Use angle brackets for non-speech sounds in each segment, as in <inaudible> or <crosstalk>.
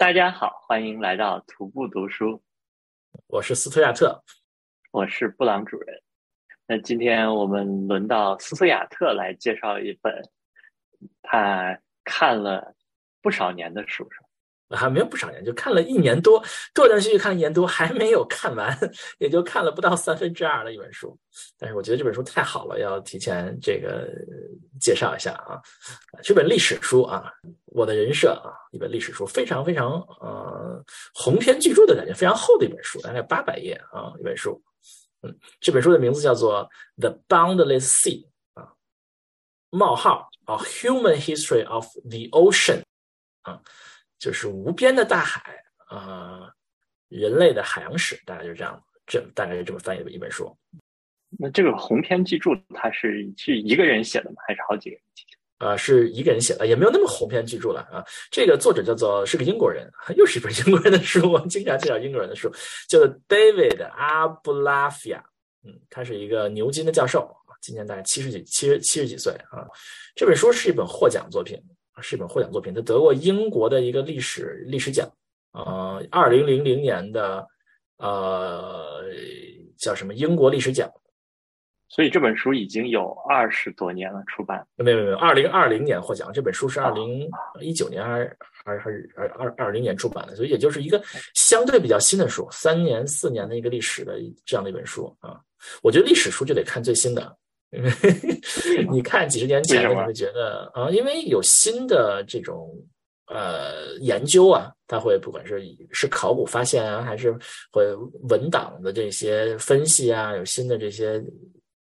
大家好，欢迎来到徒步读书。我是斯特亚特，我是布朗主任。那今天我们轮到斯特亚特来介绍一本他看了不少年的书，是吧？还没有不少年，就看了一年多，断断续续看了一年多，还没有看完，也就看了不到三分之二的一本书。但是我觉得这本书太好了，要提前这个介绍一下啊。这本历史书啊，我的人设啊，一本历史书，非常非常呃鸿篇巨著的感觉，非常厚的一本书，大概八百页啊一本书。嗯，这本书的名字叫做《The Boundless Sea》啊，冒号啊，Human History of the Ocean 啊。就是无边的大海啊，人类的海洋史，大概就是这样，这大概是这么翻译的一本书。那这个鸿篇巨著，它是是一个人写的吗？还是好几个人写的？啊，是一个人写的，也没有那么鸿篇巨著了啊。这个作者叫做是个英国人，<laughs> 又是一本英国人的书。我经常介绍英国人的书，叫做 David 阿布拉菲亚。嗯，他是一个牛津的教授，今年大概七十几、七十七十几岁啊。这本书是一本获奖作品。是一本获奖作品，他得过英国的一个历史历史奖，呃，二零零零年的呃叫什么英国历史奖，所以这本书已经有二十多年了出版。没有没有，二零二零年获奖，这本书是二零一九年还是还是还是二二二零年出版的，所以也就是一个相对比较新的书，三年四年的一个历史的这样的一本书啊。我觉得历史书就得看最新的。<laughs> 你看几十年前的，你会觉得啊，因为有新的这种呃研究啊，它会不管是是考古发现啊，还是会文档的这些分析啊，有新的这些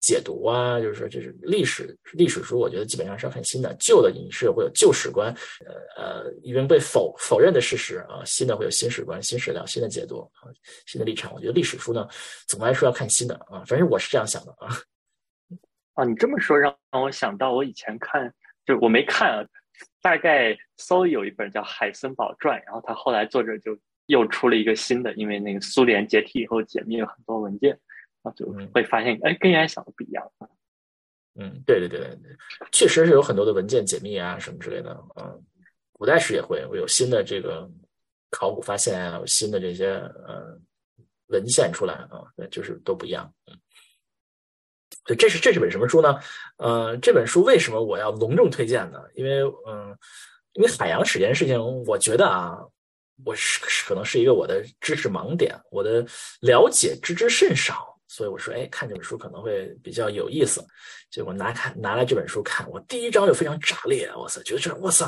解读啊，就是说这是历史历史书，我觉得基本上是要看新的，旧的影视会有旧史观，呃呃已经被否否认的事实啊，新的会有新史观、新史料、新的解读啊，新的立场。我觉得历史书呢，总的来说要看新的啊，反正我是这样想的啊。啊，你这么说让让我想到，我以前看，就我没看，啊，大概搜有一本叫《海森堡传》，然后他后来作者就又出了一个新的，因为那个苏联解体以后解密了很多文件，然后就会发现，哎，跟原来想的不一样。嗯，对对对对，确实是有很多的文件解密啊，什么之类的。嗯，古代史也会会有新的这个考古发现啊，有新的这些呃文献出来啊，就是都不一样。嗯。对这是这是本什么书呢？呃，这本书为什么我要隆重推荐呢？因为嗯，因为海洋史这件事情，我觉得啊，我是可能是一个我的知识盲点，我的了解知之甚少，所以我说，哎，看这本书可能会比较有意思。结果拿看拿来这本书看，我第一章就非常炸裂，哇塞，觉得这哇塞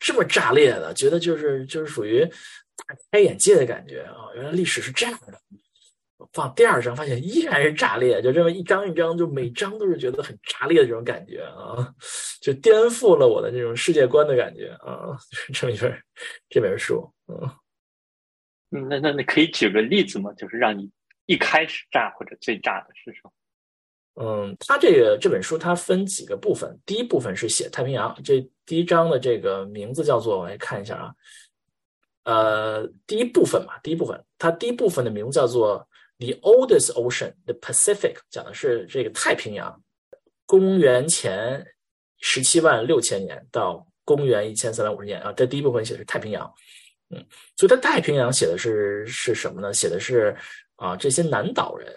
这么炸裂的，觉得就是就是属于大开眼界的感觉啊，原来历史是这样的。放第二张，发现依然是炸裂，就这么一张一张，就每张都是觉得很炸裂的这种感觉啊，就颠覆了我的这种世界观的感觉啊，这么一本这本书，嗯，那那那可以举个例子吗？就是让你一开始炸或者最炸的是什么？嗯，他这个这本书它分几个部分，第一部分是写太平洋，这第一章的这个名字叫做，我来看一下啊，呃，第一部分嘛，第一部分，它第一部分的名字叫做。The oldest ocean, the Pacific，讲的是这个太平洋。公元前十七万六千年到公元一千三百五十年啊，这第一部分写的是太平洋。嗯，所以它太平洋写的是是什么呢？写的是啊，这些南岛人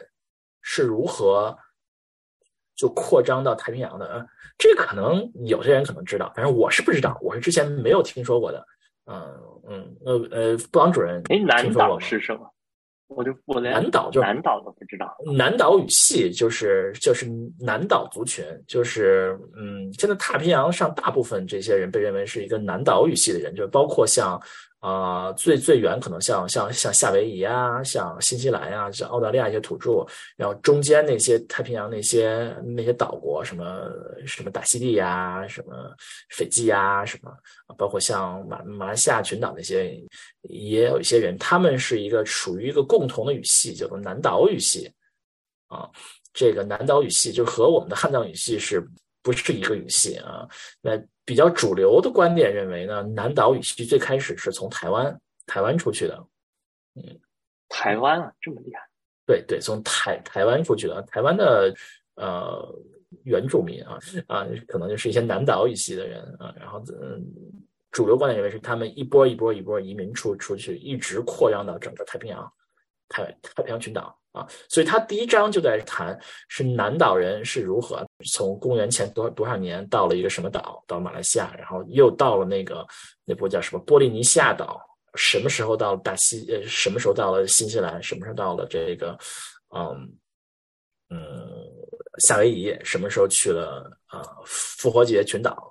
是如何就扩张到太平洋的啊？这可能有些人可能知道，反正我是不知道，我是之前没有听说过的。嗯嗯，呃呃，布朗主任，哎，南岛是什么？我就我连南岛就南岛都不知道，南岛语系就是就是南岛族群，就是嗯，现在太平洋上大部分这些人被认为是一个南岛语系的人，就包括像。啊，最最远可能像像像夏威夷啊，像新西兰啊，像澳大利亚一些土著，然后中间那些太平洋那些那些岛国，什么什么大溪地呀，什么斐济呀，什么，包括像马马来西亚群岛那些，也有一些人，他们是一个属于一个共同的语系，叫做南岛语系。啊，这个南岛语系就和我们的汉藏语系是不是一个语系啊？那。比较主流的观点认为呢，南岛语系最开始是从台湾台湾出去的，嗯，台湾啊，这么厉害？对对，从台台湾出去的，台湾的呃原住民啊啊，可能就是一些南岛语系的人啊，然后嗯，主流观点认为是他们一波一波一波移民出出去，一直扩张到整个太平洋、太太平洋群岛啊。所以他第一章就在谈是南岛人是如何从公元前多多少年到了一个什么岛，到马来西亚，然后又到了那个那波叫什么波利尼西亚岛，什么时候到了大西呃，什么时候到了新西兰，什么时候到了这个嗯嗯夏威夷，什么时候去了啊复活节群岛。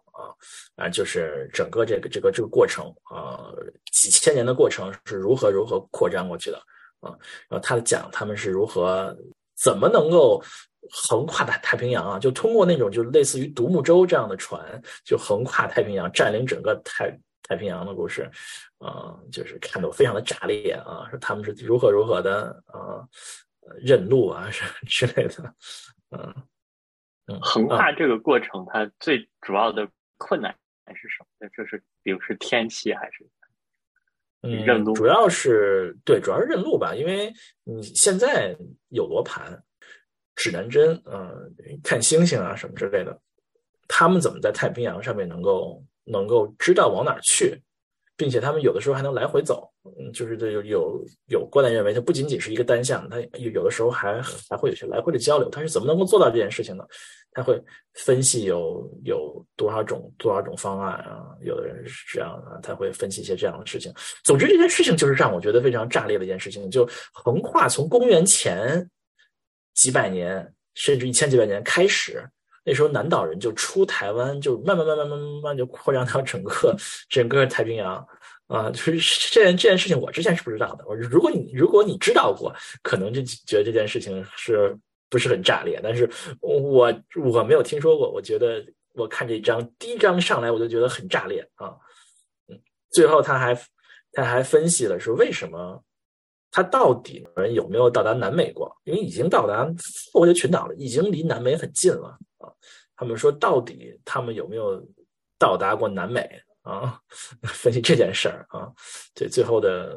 啊，就是整个这个这个这个过程啊，几千年的过程是如何如何扩张过去的啊？然后他讲他们是如何怎么能够横跨大太平洋啊？就通过那种就类似于独木舟这样的船，就横跨太平洋，占领整个太太平洋的故事啊，就是看得非常的炸裂啊！说他们是如何如何的啊认路啊什之类的，嗯嗯，横跨这个过程，它最主要的。困难还是什么？就是比如是天气还是认路？主要是对，主要是认路吧。因为你现在有罗盘、指南针，嗯，看星星啊什么之类的，他们怎么在太平洋上面能够能够知道往哪儿去？并且他们有的时候还能来回走，嗯，就是这有有有观点认为，它不仅仅是一个单向，它有有的时候还还会有些来回的交流。它是怎么能够做到这件事情呢？他会分析有有多少种多少种方案啊？有的人是这样的，他会分析一些这样的事情。总之，这件事情就是让我觉得非常炸裂的一件事情，就横跨从公元前几百年甚至一千几百年开始，那时候南岛人就出台湾，就慢慢慢慢慢慢慢就扩张到整个整个太平洋啊。就是这件这件事情，我之前是不知道的。我如果你如果你知道过，可能就觉得这件事情是。不是很炸裂，但是我我没有听说过。我觉得我看这张第一章上来，我就觉得很炸裂啊。嗯，最后他还他还分析了说为什么他到底人有没有到达南美过？因为已经到达复活节群岛了，已经离南美很近了啊。他们说到底他们有没有到达过南美啊？<laughs> 分析这件事儿啊，对最后的。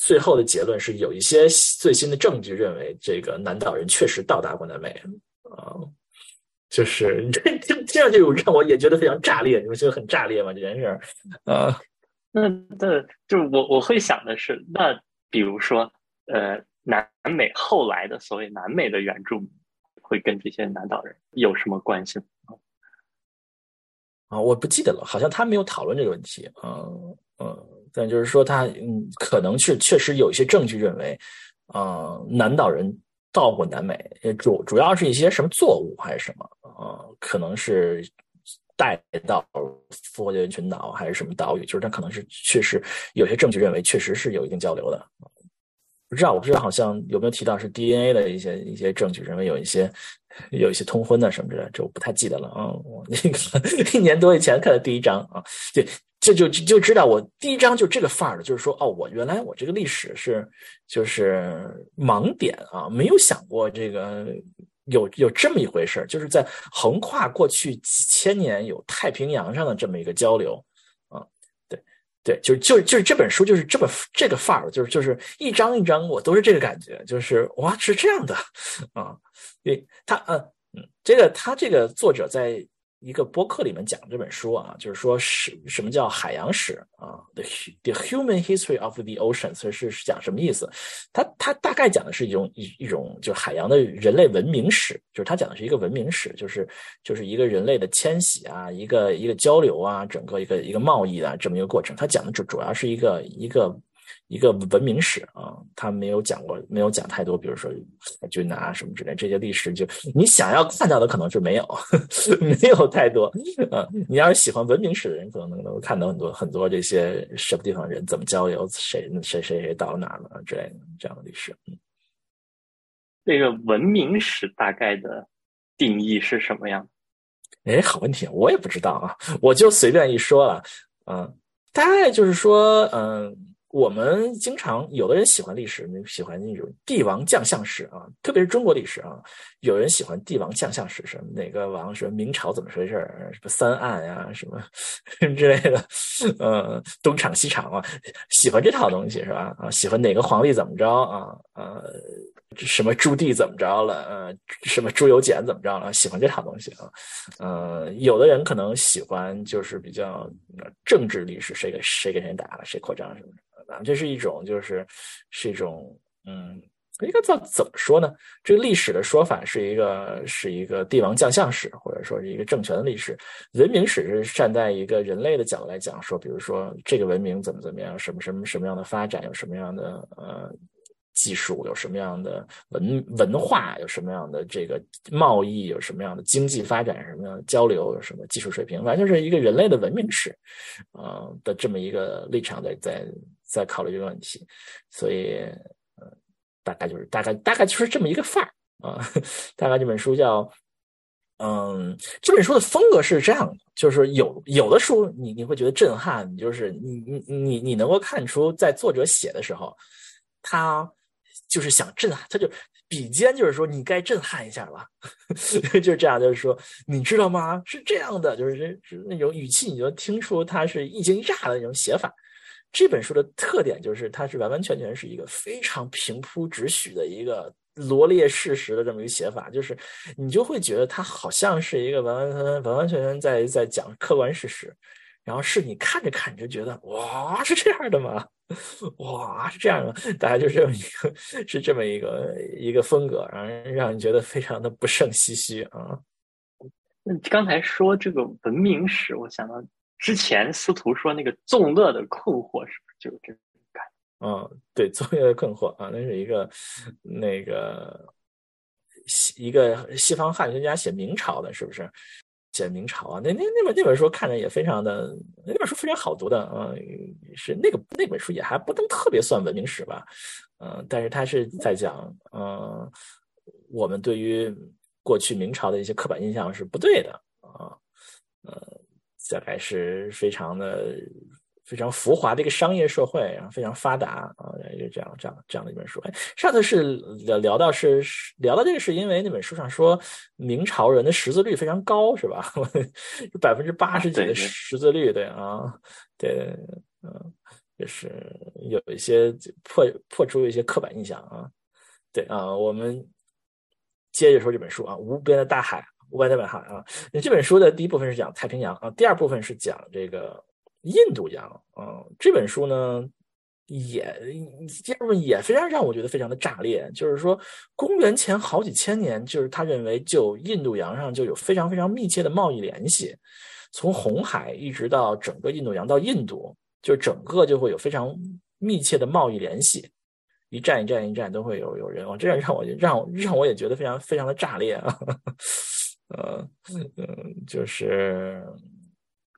最后的结论是有一些最新的证据认为，这个南岛人确实到达过南美啊，就是 <laughs> 这这这样就让我也觉得非常炸裂，你们觉得很炸裂吗？这件事儿啊，那那就我我会想的是，那比如说呃，南美后来的所谓南美的原住民会跟这些南岛人有什么关系？啊，我不记得了，好像他没有讨论这个问题，嗯嗯。但就是说，他嗯，可能是确实有一些证据认为，呃，南岛人到过南美，主主要是一些什么作物还是什么，呃，可能是带到复活节群岛还是什么岛屿，就是他可能是确实有些证据认为确实是有一定交流的。不知道，我不知道，好像有没有提到是 DNA 的一些一些证据，认为有一些有一些通婚的什么之类，这我不太记得了啊。我那个一年多以前看的第一章啊，对。这就就知道我第一章就这个范儿了，就是说哦，我原来我这个历史是就是盲点啊，没有想过这个有有这么一回事儿，就是在横跨过去几千年有太平洋上的这么一个交流啊，对对，就就就是这本书就是这么这个范儿，就是就是一张一张我都是这个感觉，就是哇是这样的 <laughs> 啊，对他嗯嗯，这个他这个作者在。一个播客里面讲这本书啊，就是说是什么叫海洋史啊？The the human history of the oceans 是是讲什么意思？他他大概讲的是一种一一种就是海洋的人类文明史，就是他讲的是一个文明史，就是就是一个人类的迁徙啊，一个一个交流啊，整个一个一个贸易啊这么一个过程。他讲的主主要是一个一个。一个文明史啊，他没有讲过，没有讲太多，比如说海军啊什么之类这些历史，就你想要看到的可能是没有，<laughs> 没有太多啊。你要是喜欢文明史的人，可能能够看到很多很多这些什么地方人怎么交流，谁谁谁谁到了哪了之类的这样的历史。那个文明史大概的定义是什么样？哎，好问题，我也不知道啊，我就随便一说了，嗯，大概就是说，嗯。我们经常有的人喜欢历史，喜欢那种帝王将相史啊，特别是中国历史啊。有人喜欢帝王将相史，什么哪个王什么明朝怎么回事什么三案呀，什么 <laughs> 之类的，嗯，东厂西厂啊，喜欢这套东西是吧？啊，喜欢哪个皇帝怎么着啊？呃，什么朱棣怎么着了，呃，什么朱由检怎么着了，喜欢这套东西啊。呃，有的人可能喜欢就是比较政治历史，谁给谁跟谁打了，谁扩张什么的啊，这是一种就是是一种嗯。应该叫怎么说呢？这个历史的说法是一个是一个帝王将相史，或者说是一个政权的历史。文明史是站在一个人类的角度来讲，说比如说这个文明怎么怎么样，什么什么什么样的发展，有什么样的呃技术，有什么样的文文化，有什么样的这个贸易，有什么样的经济发展，什么样的交流，有什么技术水平，反正就是一个人类的文明史，呃的这么一个立场在在在考虑这个问题，所以。大概就是大概大概就是这么一个范儿啊，<laughs> 大概这本书叫，嗯，这本书的风格是这样的，就是有有的书你你会觉得震撼，就是你你你你能够看出在作者写的时候，他就是想震撼，他就笔尖就是说你该震撼一下了，<laughs> 就是这样，就是说你知道吗？是这样的，就是是那种语气，你就听出他是一惊一乍的那种写法。这本书的特点就是，它是完完全全是一个非常平铺直叙的一个罗列事实的这么一个写法，就是你就会觉得它好像是一个完完全全、完完全全在在讲客观事实，然后是你看着看着觉得哇是这样的吗？<laughs> 哇是这样的，大家就这么一个是这么一个一个风格，让人让人觉得非常的不胜唏嘘啊。那刚才说这个文明史，我想到。之前司徒说那个纵乐的困惑是不是就有这种感？嗯，对，纵乐的困惑啊，那是一个那个西一个西方汉学家写明朝的，是不是？写明朝啊，那那那本那本书看着也非常的，那本书非常好读的嗯，是那个那本书也还不能特别算文明史吧，嗯，但是他是在讲，嗯，我们对于过去明朝的一些刻板印象是不对的啊，呃。大概是非常的非常浮华的一个商业社会，然后非常发达啊，就这样这样这样的一本书。哎，上次是聊聊到是聊到这个，是因为那本书上说明朝人的识字率非常高，是吧？<laughs> 百分之八十几的识字率，对啊，对，嗯，就是有一些破破除一些刻板印象啊，对啊，我们接着说这本书啊，《无边的大海》。五百代本海啊，那这本书的第一部分是讲太平洋啊，第二部分是讲这个印度洋啊。这本书呢，也第二本也非常让我觉得非常的炸裂，就是说公元前好几千年，就是他认为就印度洋上就有非常非常密切的贸易联系，从红海一直到整个印度洋到印度，就整个就会有非常密切的贸易联系，一站一站一站都会有有人往，这样让我让我让我也觉得非常非常的炸裂啊。<laughs> 呃，嗯，就是，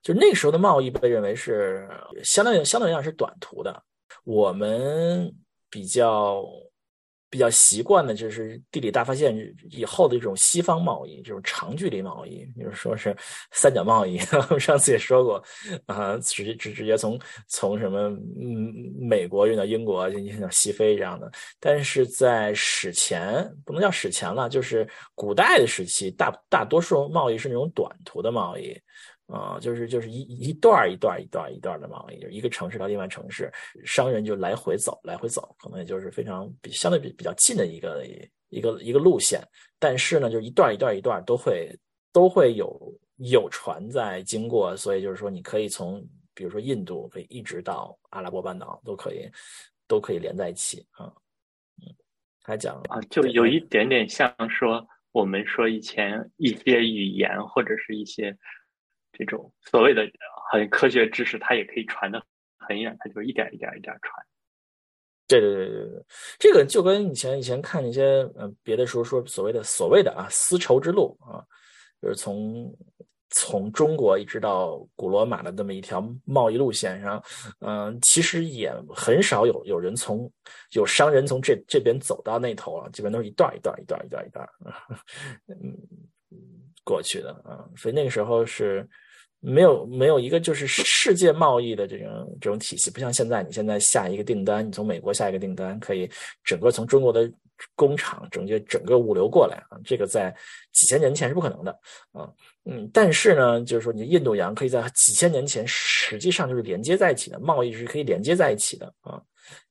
就那个时候的贸易被认为是相当于相当于讲是短途的。我们比较比较习惯的就是地理大发现以后的这种西方贸易，这种长距离贸易，比如说是三角贸易。<laughs> 我们上次也说过啊，直直直接从从什么嗯美国运到英国，运到西非这样的。但是在史前不能叫史前了，就是古代的时期，大大多数贸易是那种短途的贸易，啊，就是就是一一段一段一段一段的贸易，就一个城市到另外城市，商人就来回走，来回走，可能也就是非常比相对比比较近的一个一个一个路线。但是呢，就一段一段一段都会都会有有船在经过，所以就是说，你可以从比如说印度可以一直到阿拉伯半岛都可以都可以连在一起啊。嗯还讲啊，就有一点点像说我们说以前一些语言或者是一些这种所谓的很科学知识，它也可以传的很远，它就一点一点一点传。对对对对对，这个就跟以前以前看那些嗯别的书说所谓的所谓的啊丝绸之路啊，就是从。从中国一直到古罗马的这么一条贸易路线上，嗯，其实也很少有有人从有商人从这这边走到那头了，基本都是一段一段一段一段一段，<laughs> 嗯，过去的啊，所以那个时候是没有没有一个就是世界贸易的这种这种体系，不像现在，你现在下一个订单，你从美国下一个订单，可以整个从中国的工厂整个整个物流过来啊，这个在几千年前是不可能的啊。嗯，但是呢，就是说，你印度洋可以在几千年前，实际上就是连接在一起的，贸易是可以连接在一起的啊。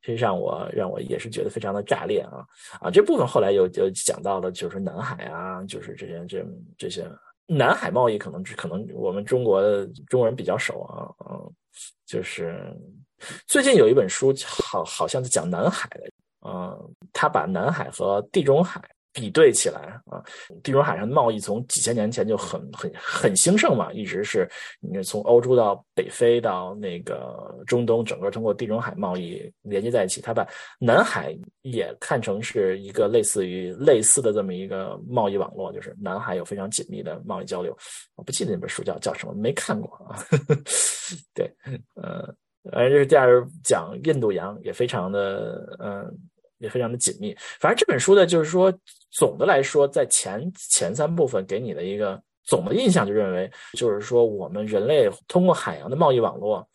实际上我让我也是觉得非常的炸裂啊啊！这部分后来又就讲到了，就是南海啊，就是这些这这些南海贸易，可能可能我们中国的中国人比较熟啊，嗯，就是最近有一本书，好好像是讲南海的，嗯，他把南海和地中海。比对起来啊，地中海上的贸易从几千年前就很很很兴盛嘛，一直是你从欧洲到北非到那个中东，整个通过地中海贸易连接在一起。他把南海也看成是一个类似于类似的这么一个贸易网络，就是南海有非常紧密的贸易交流。我不记得那本书叫叫什么，没看过啊。<laughs> 对，呃，而这是第二讲印度洋，也非常的嗯。也非常的紧密。反正这本书呢，就是说，总的来说，在前前三部分给你的一个总的印象，就认为，就是说，我们人类通过海洋的贸易网络，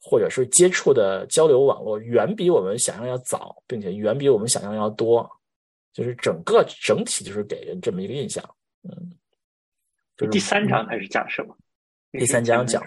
或者是接触的交流网络，远比我们想象要早，并且远比我们想象要多。就是整个整体就是给人这么一个印象。嗯，就第三章开始讲什么？第三章讲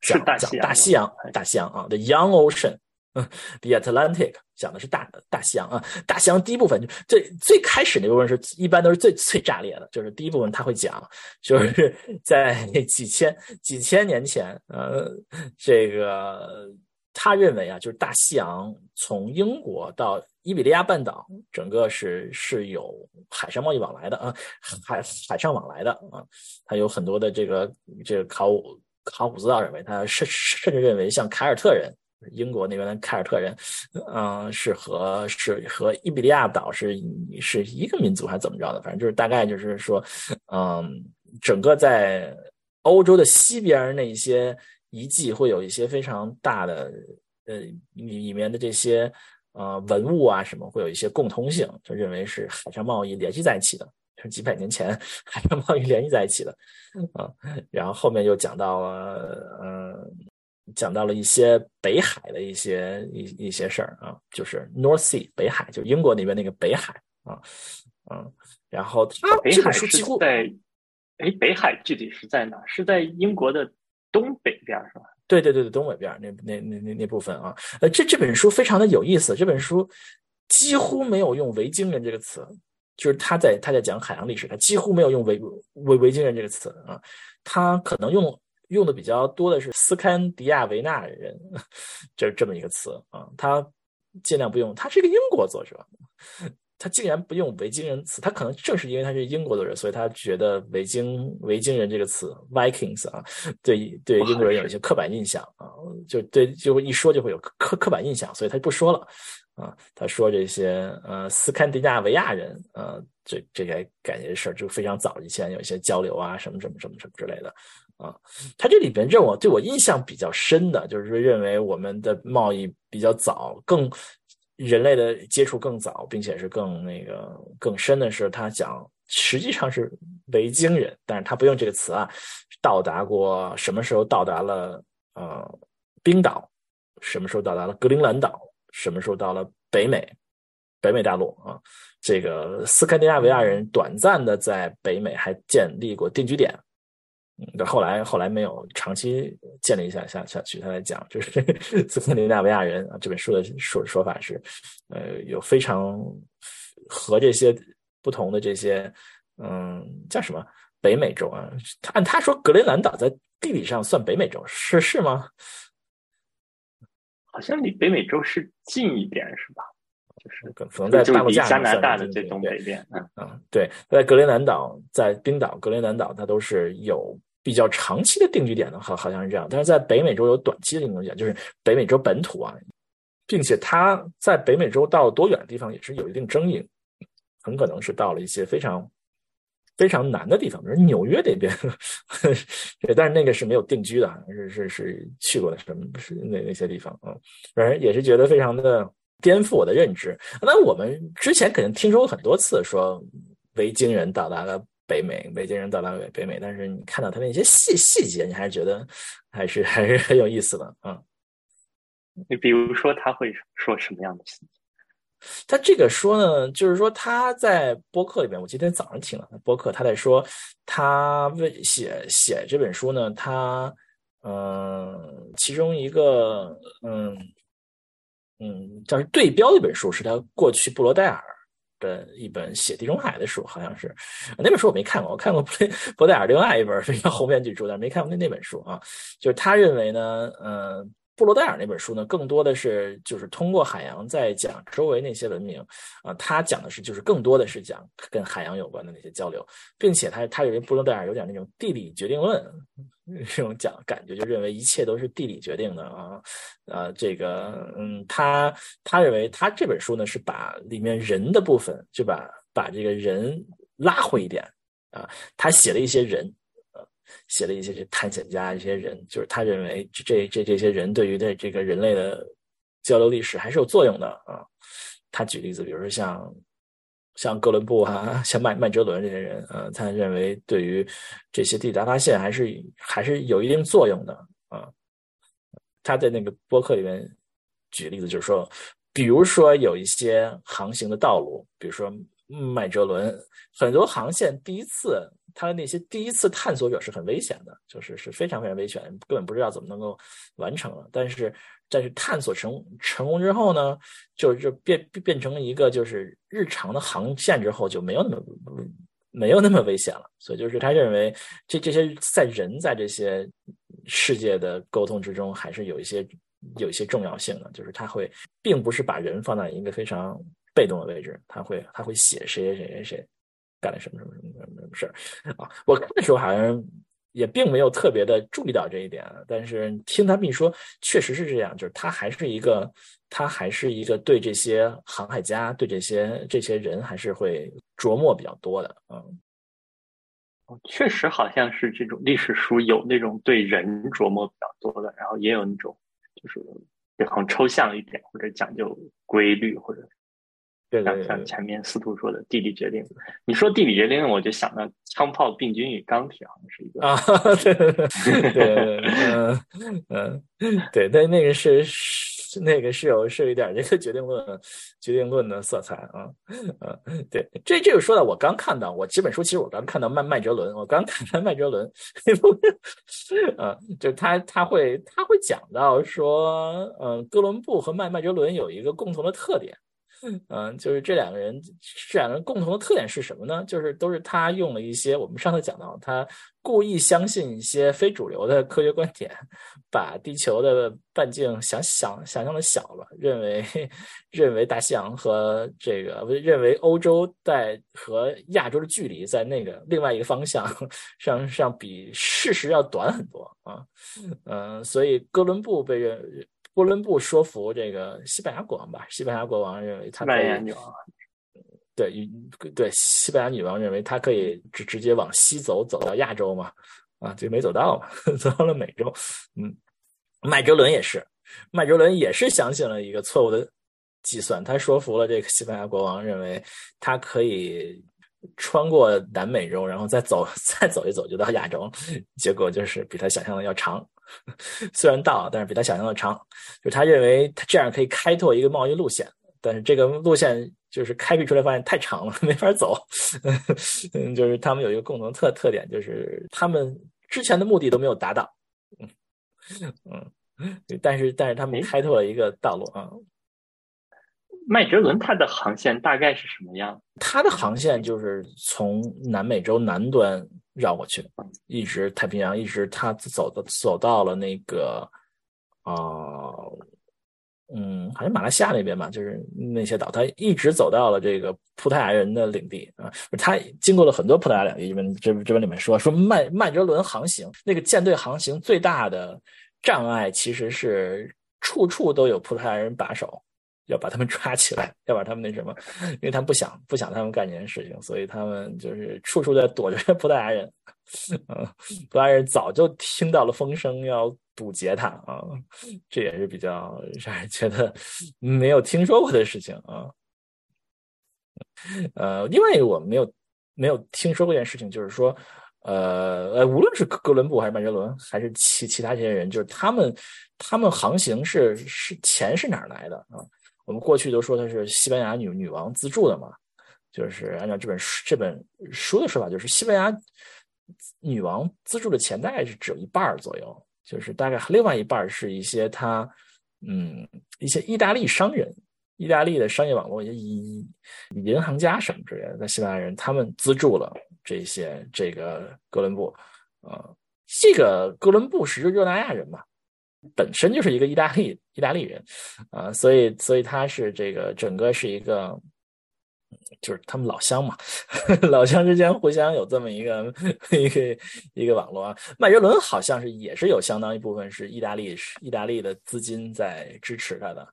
讲大大西洋，大西洋啊，The Young Ocean。嗯 <laughs> The Atlantic 讲的是大大西洋啊，大西洋第一部分最最开始那部分是一般都是最最炸裂的，就是第一部分他会讲，就是 <laughs> 在那几千几千年前，呃，这个他认为啊，就是大西洋从英国到伊比利亚半岛，整个是是有海上贸易往来的啊，海海上往来的啊，他有很多的这个这个考古考古资料认为，他甚甚至认为像凯尔特人。英国那边的凯尔特人，嗯，是和是和伊比利亚岛是是一个民族还是怎么着的？反正就是大概就是说，嗯，整个在欧洲的西边那些遗迹会有一些非常大的呃里面的这些呃文物啊什么会有一些共通性，就认为是海上贸易联系在一起的，是几百年前 <laughs> 海上贸易联系在一起的，啊，然后后面又讲到了嗯。讲到了一些北海的一些一一些事儿啊，就是 North Sea 北海，就英国那边那个北海啊，嗯，然后他这本书几乎在，哎，北海具体是在哪？是在英国的东北边是吧？对对对对，东北边那那那那那部分啊，呃，这这本书非常的有意思，这本书几乎没有用维京人这个词，就是他在他在讲海洋历史，他几乎没有用维维维京人这个词啊，他可能用。用的比较多的是斯堪迪亚维纳人，就是这么一个词啊。他尽量不用，他是一个英国作者，他竟然不用维京人词。他可能正是因为他是英国的人，所以他觉得维京维京人这个词 Vikings 啊，对对英国人有一些刻板印象啊，就对就会一说就会有刻刻板印象，所以他就不说了啊。他说这些呃斯堪迪亚维亚人呃，这这些感觉事儿就非常早以前有一些交流啊，什么什么什么什么之类的。啊，他这里边让我对我印象比较深的，就是说认为我们的贸易比较早，更人类的接触更早，并且是更那个更深的是，他讲实际上是维京人，但是他不用这个词啊，到达过什么时候到达了呃冰岛，什么时候到达了格陵兰岛，什么时候到了北美，北美大陆啊，这个斯堪的纳维亚人短暂的在北美还建立过定居点。嗯，后来后来没有长期建立下下下去。他来讲，就是 <laughs> 斯堪的纳维亚人啊，这本书的说说法是，呃，有非常和这些不同的这些，嗯，叫什么北美洲啊？他按他说，格陵兰岛在地理上算北美洲，是是吗？好像离北美洲是近一点，是吧？就是可能在大陆加拿大的这东北边，嗯嗯，对，在格陵兰岛，在冰岛、格陵兰岛，它都是有。比较长期的定居点呢，好好像是这样，但是在北美洲有短期的定居点，就是北美洲本土啊，并且它在北美洲到多远的地方也是有一定争议，很可能是到了一些非常非常难的地方，比如纽约那边，<laughs> 但是那个是没有定居的，是是是去过的什么是那那些地方啊，反正也是觉得非常的颠覆我的认知。那我们之前肯定听说过很多次说维京人到达了。北美，北京人到达北北美，但是你看到他那些细细节，你还是觉得还是还是很有意思的，嗯。你比如说他会说什么样的细节？他这个说呢，就是说他在播客里面，我今天早上听了播客，他在说他为写写这本书呢，他嗯，其中一个嗯嗯，叫是对标一本书，是他过去布罗代尔的一本写地中海的书，好像是那本书我没看过，我看过布布罗代尔另外一本非常红遍巨著，但没看过那那本书啊。就是他认为呢，嗯。布罗代尔那本书呢，更多的是就是通过海洋在讲周围那些文明，啊，他讲的是就是更多的是讲跟海洋有关的那些交流，并且他他认为布罗代尔有点那种地理决定论这种讲感觉，就认为一切都是地理决定的啊，啊，这个嗯，他他认为他这本书呢是把里面人的部分就把把这个人拉回一点啊，他写了一些人。写了一些探险家，一些人，就是他认为这这这些人对于的这个人类的交流历史还是有作用的啊。他举例子，比如说像像哥伦布啊，像麦麦哲伦这些人，呃，他认为对于这些地理大发现还是还是有一定作用的啊。他在那个博客里面举例子，就是说，比如说有一些航行的道路，比如说麦哲伦，很多航线第一次。他的那些第一次探索者是很危险的，就是是非常非常危险，根本不知道怎么能够完成了。但是，但是探索成成功之后呢，就就变变成了一个就是日常的航线之后就没有那么没有那么危险了。所以，就是他认为这这些在人在这些世界的沟通之中还是有一些有一些重要性的，就是他会并不是把人放在一个非常被动的位置，他会他会写谁谁谁谁谁。干了什么什么什么什么什么事儿啊？我看的时候好像也并没有特别的注意到这一点，但是听他们一说，确实是这样，就是他还是一个，他还是一个对这些航海家、对这些这些人还是会琢磨比较多的，嗯。确实好像是这种历史书有那种对人琢磨比较多的，然后也有那种就是很抽象一点，或者讲究规律，或者。像像前面司徒说的地理决定，你说地理决定，我就想到枪炮、病菌与钢铁，好像是一个啊，对对对，嗯嗯，对，但那个是那个是有是有一点这个决定论决定论的色彩啊，嗯，对，这这个说到我刚看到，我几本书其实我刚看到麦麦哲伦，我刚看到麦哲伦，嗯，就他他会他会讲到说，嗯，哥伦布和麦麦哲伦有一个共同的特点。嗯，就是这两个人，这两个人共同的特点是什么呢？就是都是他用了一些我们上次讲到，他故意相信一些非主流的科学观点，把地球的半径想想想象的小了，认为认为大西洋和这个认为欧洲在和亚洲的距离在那个另外一个方向上上比事实要短很多啊，嗯，所以哥伦布被认。哥伦布说服这个西班牙国王吧，西班牙国王认为他可以，对，对，西班牙女王认为他可以直直接往西走，走到亚洲嘛，啊，就没走到嘛，<laughs> 走到了美洲。嗯，麦哲伦也是，麦哲伦也是相信了一个错误的计算，他说服了这个西班牙国王，认为他可以穿过南美洲，然后再走，<laughs> 再走一走就到亚洲，结果就是比他想象的要长。<laughs> 虽然大，但是比他想象的长。就他认为他这样可以开拓一个贸易路线，但是这个路线就是开辟出来发现太长了，<laughs> 没法走。<laughs> 嗯，就是他们有一个共同特特点，就是他们之前的目的都没有达到。嗯嗯，但是但是他们开拓了一个道路啊。麦哲伦他的航线大概是什么样？他的航线就是从南美洲南端。绕过去，一直太平洋，一直他走的走到了那个，啊，嗯，好像马来西亚那边吧，就是那些岛，他一直走到了这个葡萄牙人的领地啊。他经过了很多葡萄牙领地，这边这这本里面说说麦麦哲伦航行那个舰队航行最大的障碍其实是处处都有葡萄牙人把守。要把他们抓起来，要把他们那什么，因为他们不想不想他们干这件事情，所以他们就是处处在躲着葡萄牙人。嗯，葡萄牙人早就听到了风声，要堵截他啊，这也是比较让人觉得没有听说过的事情啊。呃，另外一个我没有没有听说过一件事情，就是说，呃呃，无论是哥伦布还是麦哲伦，还是其其他这些人，就是他们他们航行是是钱是哪儿来的啊？我们过去都说它是西班牙女女王资助的嘛，就是按照这本书这本书的说法，就是西班牙女王资助的钱大概是只有一半左右，就是大概另外一半是一些他嗯一些意大利商人。意大利的商业网络，一些银行家什么之类的，西班牙人他们资助了这些这个哥伦布，啊，这个哥伦布是热那亚人嘛，本身就是一个意大利 <laughs> 意大利人，啊，所以所以他是这个整个是一个，就是他们老乡嘛，<laughs> 老乡之间互相有这么一个 <laughs> 一个一个网络啊。麦哲伦好像是也是有相当一部分是意大利意大利的资金在支持他的。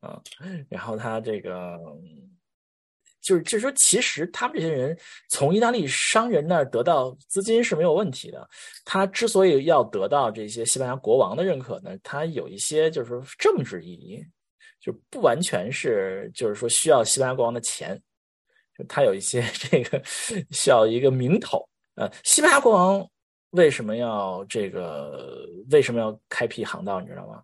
啊，然后他这个就是就是说，其实他们这些人从意大利商人那儿得到资金是没有问题的。他之所以要得到这些西班牙国王的认可呢，他有一些就是说政治意义，就不完全是就是说需要西班牙国王的钱，就他有一些 <laughs> 这个需要一个名头。呃，西班牙国王为什么要这个为什么要开辟航道，你知道吗？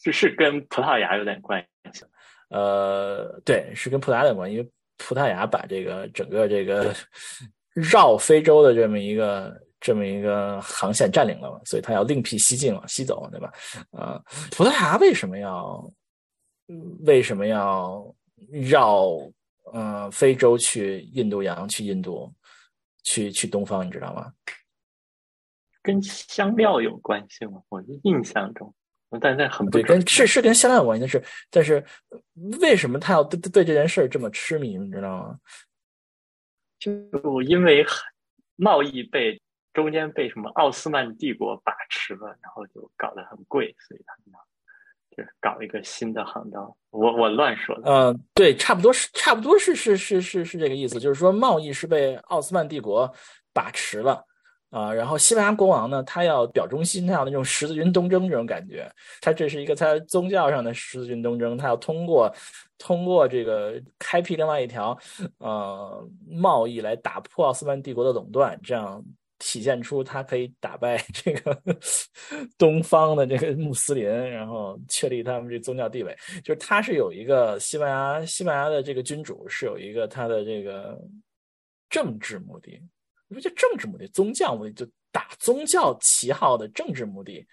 就是跟葡萄牙有点关系，呃，对，是跟葡萄牙有关系，因为葡萄牙把这个整个这个绕非洲的这么一个这么一个航线占领了嘛，所以他要另辟蹊径往西走，对吧？啊，葡萄牙为什么要为什么要绕嗯非洲去印度洋去印度去去东方，你知道吗？跟香料有关系吗？我印象中。但但很不对，跟是是跟香料有关系，但是但是为什么他要对对这件事这么痴迷？你知道吗？就因为贸易被中间被什么奥斯曼帝国把持了，然后就搞得很贵，所以他们就搞一个新的航道。我我乱说的。嗯，对，差不多是差不多是是是是是这个意思，就是说贸易是被奥斯曼帝国把持了。啊，然后西班牙国王呢，他要表忠心，他要那种十字军东征这种感觉，他这是一个他宗教上的十字军东征，他要通过通过这个开辟另外一条呃贸易来打破奥斯曼帝国的垄断，这样体现出他可以打败 <laughs> 这个东方的这个穆斯林，然后确立他们这宗教地位。就是他是有一个西班牙西班牙的这个君主是有一个他的这个政治目的。说这政治目的、宗教目的，就打宗教旗号的政治目的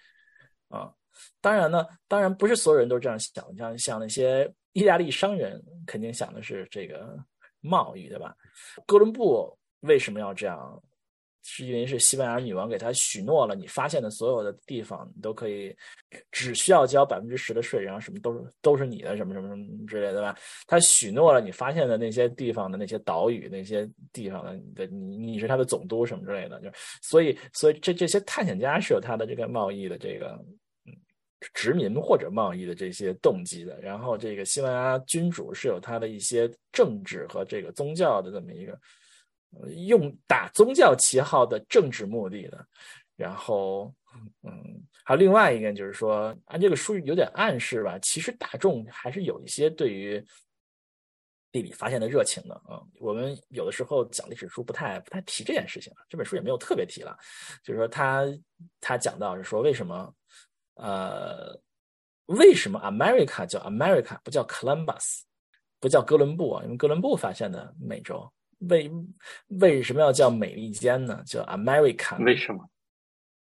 啊。当然呢，当然不是所有人都这样想，像像那些意大利商人肯定想的是这个贸易，对吧？哥伦布为什么要这样？是因为是西班牙女王给他许诺了，你发现的所有的地方，你都可以只需要交百分之十的税，然后什么都是都是你的，什么什么什么之类的吧？他许诺了你发现的那些地方的那些岛屿那些地方的你的你你是他的总督什么之类的，就所以所以这这些探险家是有他的这个贸易的这个嗯殖民或者贸易的这些动机的，然后这个西班牙君主是有他的一些政治和这个宗教的这么一个。用打宗教旗号的政治目的的，然后，嗯，还有另外一个就是说，按这个书有点暗示吧，其实大众还是有一些对于地理发现的热情的啊。我们有的时候讲历史书不太不太提这件事情这本书也没有特别提了，就是说他他讲到是说为什么呃为什么 America 叫 America 不叫 Columbus 不叫哥伦布啊？因为哥伦布发现的美洲。为为什么要叫美利坚呢？叫 America？为什么？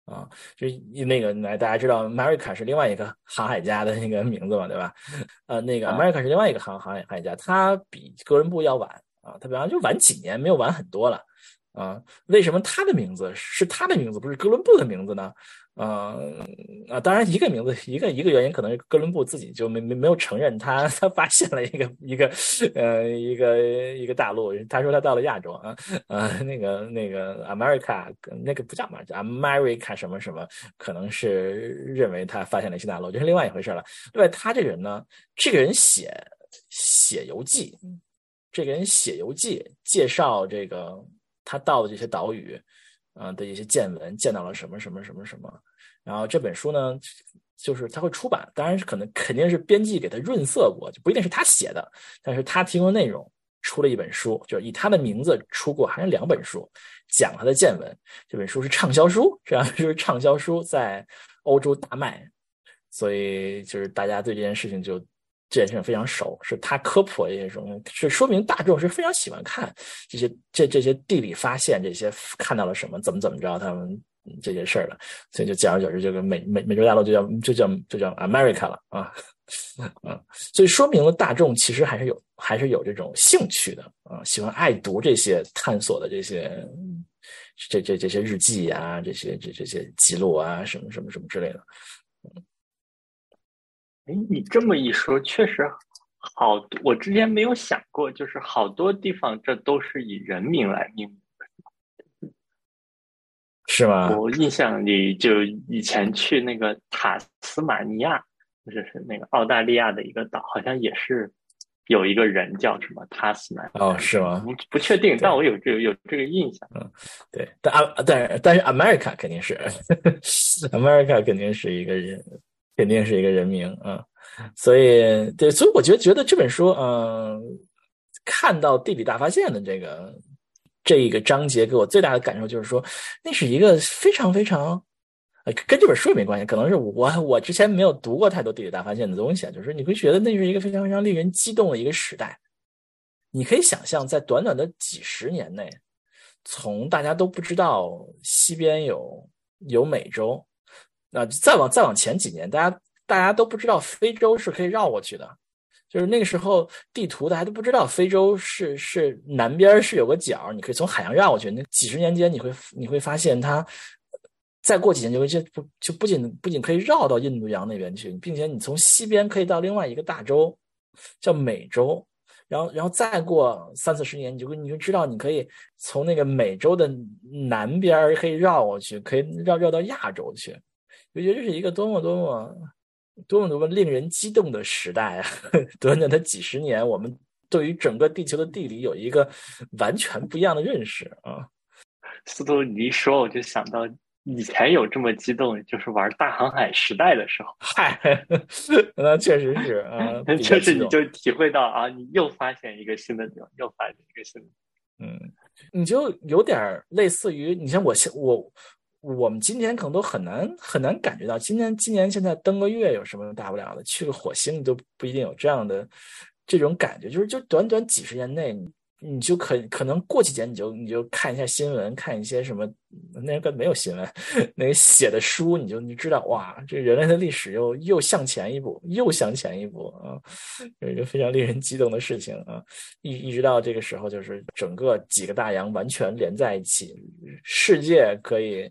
啊，就那个，来大家知道，America 是另外一个航海家的那个名字嘛，对吧？呃，那个 America 是另外一个航航海家，他比哥伦布要晚啊，他比方就晚几年，没有晚很多了啊。为什么他的名字是他的名字，不是哥伦布的名字呢？嗯啊，当然一个名字，一个一个原因，可能是哥伦布自己就没没没有承认他他发现了一个一个呃一个一个大陆，他说他到了亚洲啊呃那个那个 America 那个不叫嘛叫 America 什么什么，可能是认为他发现了新大陆，这是另外一回事了。另外他这个人呢，这个人写写游记，这个人写游记介绍这个他到的这些岛屿。啊的一些见闻，见到了什么什么什么什么，然后这本书呢，就是他会出版，当然是可能肯定是编辑给他润色过，就不一定是他写的，但是他提供的内容出了一本书，就是以他的名字出过，还是两本书，讲他的见闻。这本书是畅销书，这样就是畅销书在欧洲大卖，所以就是大家对这件事情就。这件事情非常熟，是他科普一些什么，是说明大众是非常喜欢看这些这这些地理发现，这些看到了什么，怎么怎么着，他们这些事儿的，所以就简而久之，这个美美美洲大陆就叫就叫就叫 America 了啊啊，所以说明了大众其实还是有还是有这种兴趣的啊，喜欢爱读这些探索的这些这这这些日记啊，这些这这些记录啊，什么什么什么之类的。哎，你这么一说，确实好，我之前没有想过，就是好多地方这都是以人名来命名。是吗？我印象里，就以前去那个塔斯马尼亚，就是那个澳大利亚的一个岛，好像也是有一个人叫什么塔斯曼。哦，是吗？不不确定，但我有这个有这个印象。嗯，对，但啊，但但是 America 肯定是 <laughs> America 肯定是一个人，肯定是一个人名啊。所以，对，所以我觉得觉得这本书，嗯，看到地理大发现的这个。这一个章节给我最大的感受就是说，那是一个非常非常，呃，跟这本书也没关系，可能是我我之前没有读过太多地理大发现的东西，就是你会觉得那是一个非常非常令人激动的一个时代。你可以想象，在短短的几十年内，从大家都不知道西边有有美洲，那再往再往前几年，大家大家都不知道非洲是可以绕过去的。就是那个时候，地图大家都不知道非洲是是南边是有个角，你可以从海洋绕过去。那几十年间，你会你会发现，它再过几年就会就不就不仅不仅可以绕到印度洋那边去，并且你从西边可以到另外一个大洲，叫美洲。然后然后再过三四十年，你就你就知道你可以从那个美洲的南边可以绕过去，可以绕绕到亚洲去。我觉得这是一个多么多么。多么多么令人激动的时代啊！<laughs> 短短的几十年，我们对于整个地球的地理有一个完全不一样的认识啊！司徒，你一说，我就想到以前有这么激动，就是玩大航海时代的时候。嗨，<laughs> 那确实是啊，<laughs> 确实你就体会到啊，你又发现一个新的地方，又发现一个新的，嗯，你就有点类似于，你像我，我。我们今天可能都很难很难感觉到，今年今年现在登个月有什么大不了的？去个火星都不一定有这样的这种感觉，就是就短短几十年内。你就可可能过几年你就你就看一下新闻，看一些什么那个没有新闻，<laughs> 那个写的书，你就你知道哇，这人类的历史又又向前一步，又向前一步啊，有一个非常令人激动的事情啊，一一直到这个时候，就是整个几个大洋完全连在一起，世界可以，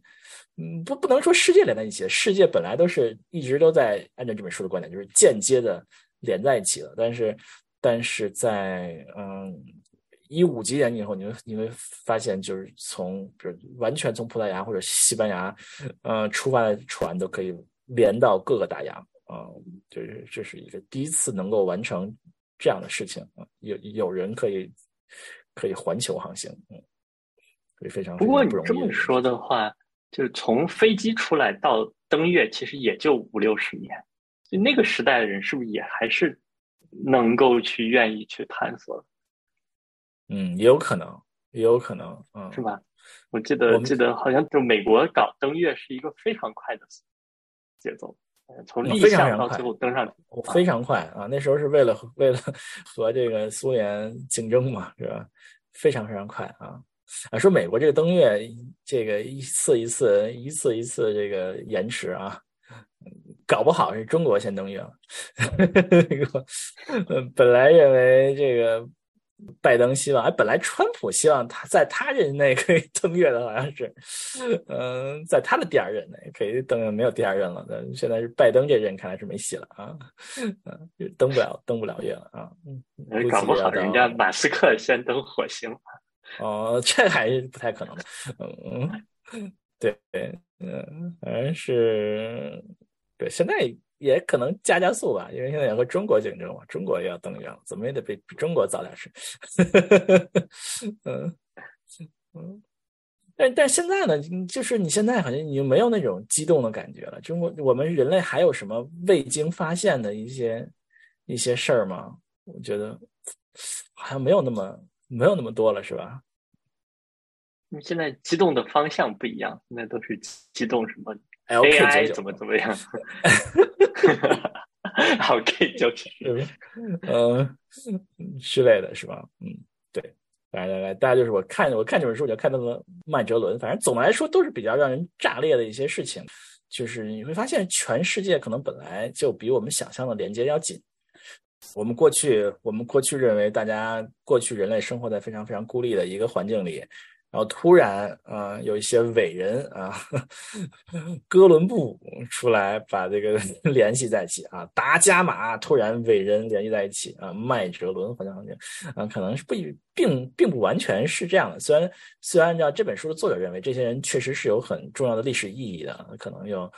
嗯，不不能说世界连在一起，世界本来都是一直都在按照这本书的观点，就是间接的连在一起了，但是但是在嗯。一五几年以后，你会你会发现，就是从比如完全从葡萄牙或者西班牙，呃，出发的船都可以连到各个大洋啊，就是这是一个第一次能够完成这样的事情啊，有有人可以可以环球航行，嗯，所以非常不过你这么说的话，就是从飞机出来到登月，其实也就五六十年，就那个时代的人是不是也还是能够去愿意去探索？嗯，也有可能，也有可能，嗯，是吧？我记得，记得好像就美国搞登月是一个非常快的节奏，从立项到最后登上去，非常快啊！那时候是为了为了 <laughs> 和这个苏联竞争嘛，是吧？非常非常快啊！啊，说美国这个登月，这个一次一次一次一次这个延迟啊，搞不好是中国先登月了。<laughs> 这个，本来认为这个。拜登希望，哎，本来川普希望他在他任内可以登月的，好像是，嗯，在他的第二任内可以登，没有第二任了。但现在是拜登这任，看来是没戏了啊，嗯，<laughs> 登不了，登不了月了啊。嗯，搞不好人家马斯克先登火星。哦，这还是不太可能的。嗯，<laughs> 对，嗯，反正是，对，现在。也可能加加速吧，因为现在也和中国竞争嘛，中国也要登月了，怎么也得比中国早点事。<laughs> 嗯嗯，但但现在呢，就是你现在好像已经没有那种激动的感觉了。中国我们人类还有什么未经发现的一些一些事儿吗？我觉得好像没有那么没有那么多了，是吧？你现在激动的方向不一样，现在都是激动什么？AI 怎么怎么样？OK，就是嗯之类的是吧？嗯，对来来来，大家就是我看我看这本书，我就看到了麦哲伦。反正总的来说都是比较让人炸裂的一些事情，就是你会发现全世界可能本来就比我们想象的连接要紧。我们过去我们过去认为大家过去人类生活在非常非常孤立的一个环境里。然后突然，啊，有一些伟人啊，哥伦布出来把这个 <laughs> 联系在一起啊，达伽马突然伟人联系在一起啊，麦哲伦好像好像啊，可能是不并并不完全是这样的。虽然虽然按照这本书的作者认为，这些人确实是有很重要的历史意义的，可能又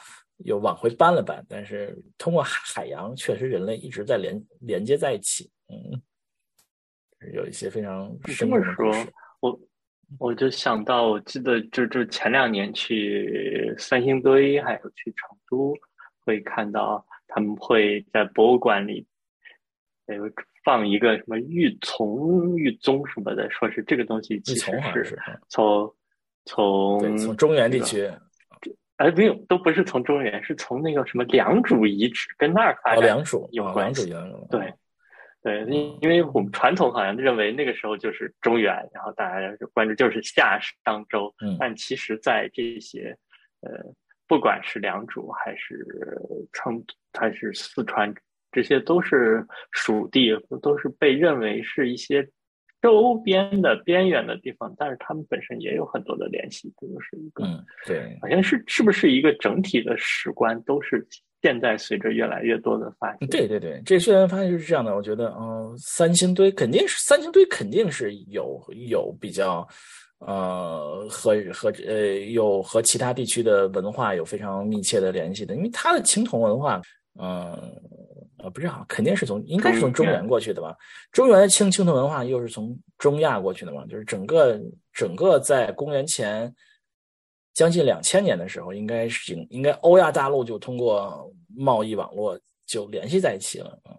又往回搬了搬，但是通过海洋，确实人类一直在连连接在一起。嗯，有一些非常深刻的故事。我。我就想到，我记得就就前两年去三星堆，还有去成都，会看到他们会在博物馆里，呃，放一个什么玉琮、玉琮什么的，说是这个东西其实是从从从中原地区，哎，没有，都不是从中原，是从那个什么良渚遗址跟那儿发展有关系，对。对，因因为我们传统好像认为那个时候就是中原，然后大家就关注就是夏商周，但其实，在这些呃，不管是良渚还是成还是四川，这些都是蜀地，都是被认为是一些周边的边缘的地方，但是他们本身也有很多的联系，这就是一个，对，好像是是不是一个整体的史观都是。现在随着越来越多的发现，对对对，这虽然发现就是这样的，我觉得，嗯，三星堆肯定是三星堆肯定是有有比较，呃，和和呃有和其他地区的文化有非常密切的联系的，因为它的青铜文化，嗯，呃，不是啊，肯定是从应该是从中原过去的吧？中原的青青铜文化又是从中亚过去的嘛？就是整个整个在公元前。将近两千年的时候，应该是应该欧亚大陆就通过贸易网络就联系在一起了啊。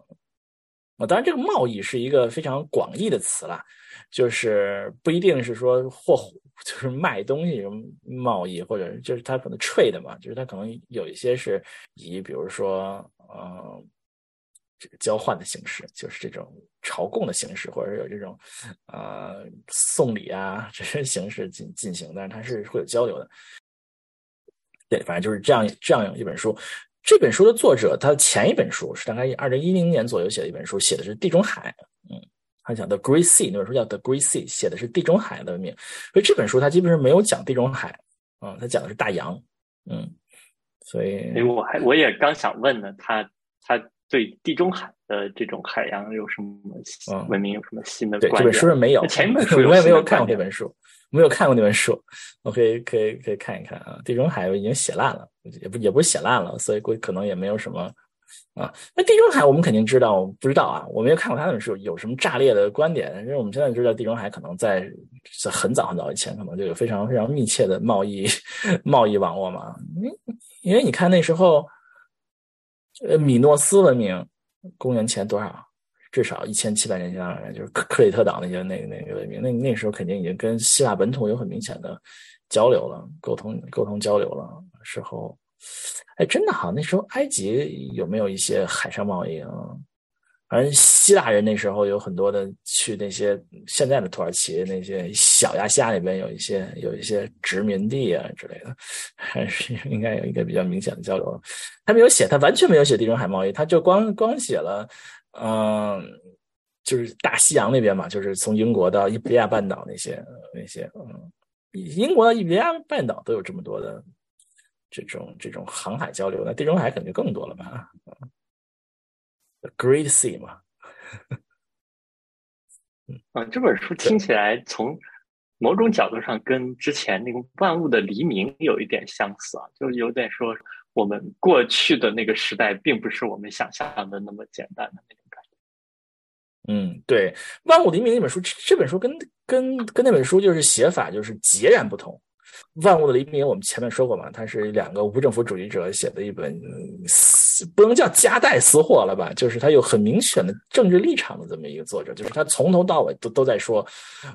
当然，这个贸易是一个非常广义的词了，就是不一定是说货就是卖东西什么贸易，或者就是它可能 trade 嘛，就是它可能有一些是以比如说呃这个交换的形式，就是这种朝贡的形式，或者有这种呃送礼啊这些形式进进行，但是它是会有交流的。对，反正就是这样这样一本书。这本书的作者，他前一本书是大概二零一零年左右写的一本书，写的是地中海。嗯，他讲的 Great Sea 那本书叫 The Great Sea，写的是地中海的文明。所以这本书他基本上没有讲地中海，嗯，他讲的是大洋。嗯，所以，因为我还我也刚想问呢，他他。对地中海的这种海洋有什么文明有什么新的？对这本书是没有，前一本书 <laughs> 我也没有看过这本书，没有看过那本书，我可以可以可以看一看啊。地中海已经写烂了，也不也不是写烂了，所以估计可能也没有什么啊。那地中海我们肯定知道，不知道啊，我没有看过他那本书有什么炸裂的观点。因为我们现在知道地中海可能在在很早很早以前，可能就有非常非常密切的贸易 <laughs> 贸易网络嘛。因因为你看那时候。呃，米诺斯文明，公元前多少？至少一千七百年前，就是克克里特岛那些那个那个文明，那那时候肯定已经跟希腊本土有很明显的交流了，沟通沟通交流了。时候，哎，真的哈，那时候埃及有没有一些海上贸易啊？反正希腊人那时候有很多的去那些现在的土耳其那些小亚细亚那边有一些有一些殖民地啊之类的，还是应该有一个比较明显的交流。他没有写，他完全没有写地中海贸易，他就光光写了，嗯，就是大西洋那边嘛，就是从英国到伊比利亚半岛那些那些，嗯，英国到伊比利亚半岛都有这么多的这种这种航海交流，那地中海肯定更多了吧？Great Sea 嘛，嗯 <laughs> 啊，这本书听起来从某种角度上跟之前那个《万物的黎明》有一点相似啊，就有点说我们过去的那个时代并不是我们想象的那么简单的那种感觉。嗯，对，《万物黎明》那本书，这本书跟跟跟那本书就是写法就是截然不同。万物的黎明，我们前面说过嘛，它是两个无政府主义者写的一本，不能叫夹带私货了吧？就是他有很明显的政治立场的这么一个作者，就是他从头到尾都都在说，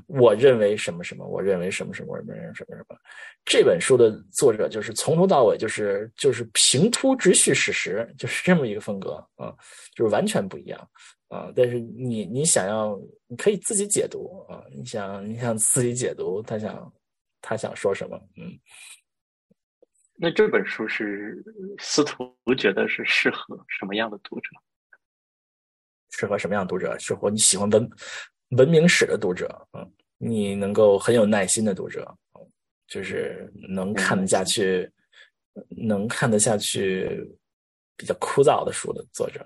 我认为什么什么，我认为什么什么，我认为什么什么。这本书的作者就是从头到尾就是就是平铺直叙史实，就是这么一个风格啊，就是完全不一样啊。但是你你想要，你可以自己解读啊，你想你想自己解读他想他想说什么？嗯，那这本书是司徒觉得是适合什么样的读者？适合什么样的读者？适合你喜欢文文明史的读者，嗯，你能够很有耐心的读者，就是能看得下去，能看得下去比较枯燥的书的作者，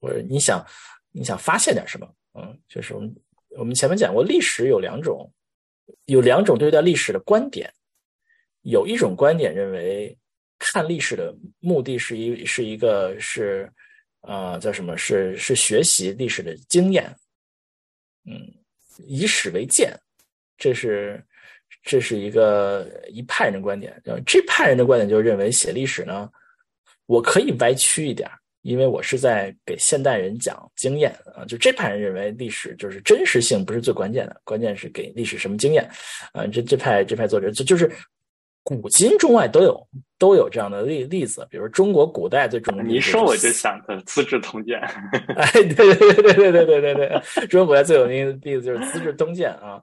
或者你想你想发现点什么？嗯，就是我们我们前面讲过，历史有两种，有两种对待历史的观点，有一种观点认为看历史的目的是一是一个是。啊，叫什么是是学习历史的经验，嗯，以史为鉴，这是这是一个一派人的观点。这派人的观点就认为写历史呢，我可以歪曲一点，因为我是在给现代人讲经验啊。就这派人认为历史就是真实性不是最关键的，关键是给历史什么经验啊。这这派这派作者就就是古今中外都有。都有这样的例例子，比如中国古代最著名的。你一说我就想的《资治通鉴》。<laughs> 哎，对对对对对对对对对，中国古代最有名的例子就是《资治通鉴》啊，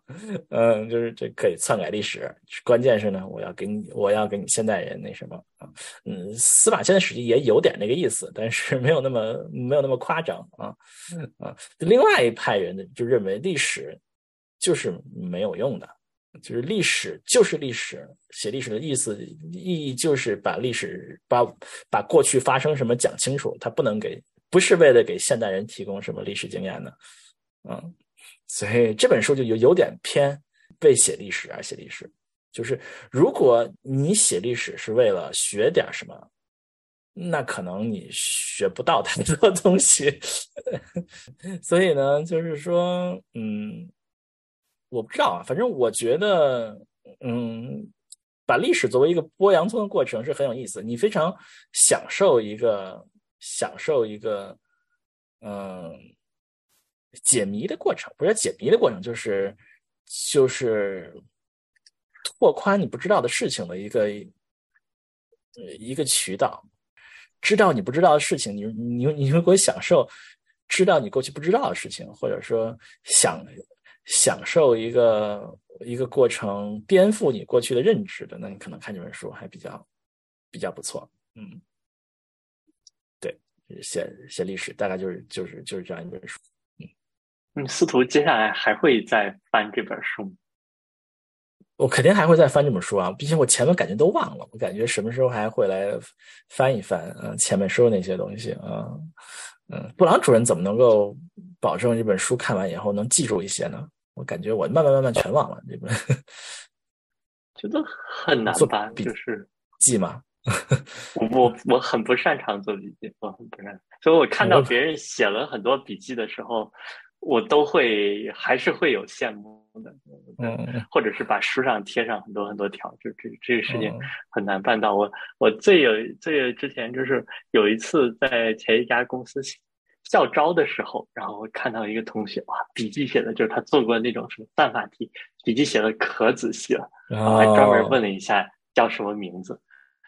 嗯，就是这可以篡改历史。关键是呢，我要给你，我要给你现代人那什么啊，嗯，司马迁的《史记》也有点那个意思，但是没有那么没有那么夸张啊啊。另外一派人呢，就认为历史就是没有用的。就是历史就是历史，写历史的意思意义就是把历史把把过去发生什么讲清楚，他不能给不是为了给现代人提供什么历史经验的，嗯，所以这本书就有有点偏为写历史而写历史，就是如果你写历史是为了学点什么，那可能你学不到太多东西，<laughs> 所以呢，就是说，嗯。我不知道啊，反正我觉得，嗯，把历史作为一个剥洋葱的过程是很有意思。你非常享受一个享受一个，嗯，解谜的过程，不是解谜的过程，就是就是拓宽你不知道的事情的一个一个渠道。知道你不知道的事情，你你你如果享受知道你过去不知道的事情，或者说想。享受一个一个过程，颠覆你过去的认知的，那你可能看这本书还比较比较不错。嗯，对，写写历史大概就是就是就是这样一本书。嗯，嗯，司徒接下来还会再翻这本书吗？我肯定还会再翻这本书啊，毕竟我前面感觉都忘了，我感觉什么时候还会来翻一翻嗯，前面说的那些东西啊。嗯，布朗主任怎么能够保证这本书看完以后能记住一些呢？我感觉我慢慢慢慢全忘了这本，<laughs> 觉得很难吧？就是记嘛？<laughs> 我我我很不擅长做笔记，我很不擅长，所以我看到 <laughs> 别人写了很多笔记的时候，我都会还是会有羡慕的，嗯，或者是把书上贴上很多很多条，就这这个事情很难办到。我我最有最有之前就是有一次在前一家公司。校招的时候，然后看到一个同学，哇，笔记写的就是他做过那种什么算法题，笔记写的可仔细了，然后还专门问了一下叫什么名字，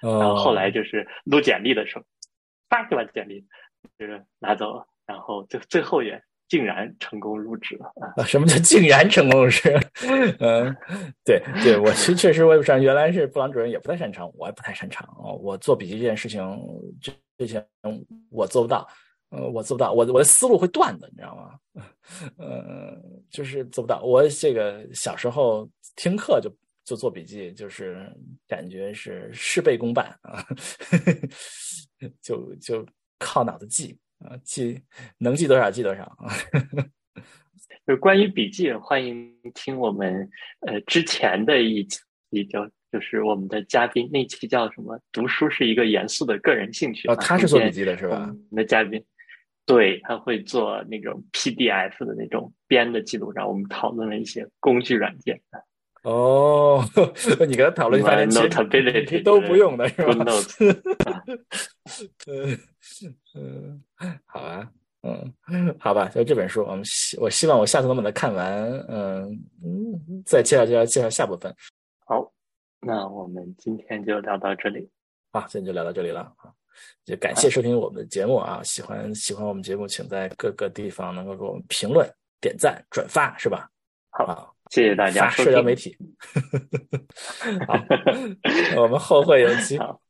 然后后来就是录简历的时候，叭就把简历就是拿走了，然后最最后也竟然成功入职了啊！什么叫 <laughs> 竟然成功入职？<laughs> 嗯，对对，我其实确实我也不擅长，原来是布朗主任也不太擅长，我也不太擅长哦，我做笔记这件事情，这事情我做不到。呃，我做不到，我我的思路会断的，你知道吗？<laughs> 呃，就是做不到。我这个小时候听课就就做笔记，就是感觉是事倍功半啊，<laughs> 就就靠脑子记啊，记能记多少记多少啊。<laughs> 就关于笔记，欢迎听我们呃之前的一期叫就是我们的嘉宾那期叫什么？读书是一个严肃的个人兴趣。哦，他是做笔记的是吧？我们的嘉宾。对他会做那种 PDF 的那种编的记录，然后我们讨论了一些工具软件。哦，<laughs> 你跟他讨论一下，Notability 都不用的是吧。<laughs> 嗯嗯，好啊，嗯，好吧，就这本书，我们希我希望我下次能把它看完，嗯嗯，再介绍介绍介绍下部分。好，那我们今天就聊到这里。好，今天就聊到这里了啊。就感谢收听我们的节目啊！喜欢喜欢我们节目，请在各个地方能够给我们评论、点赞、转发，是吧？好，谢谢大家。社交媒体。<laughs> 好，<laughs> 我们后会有期。好，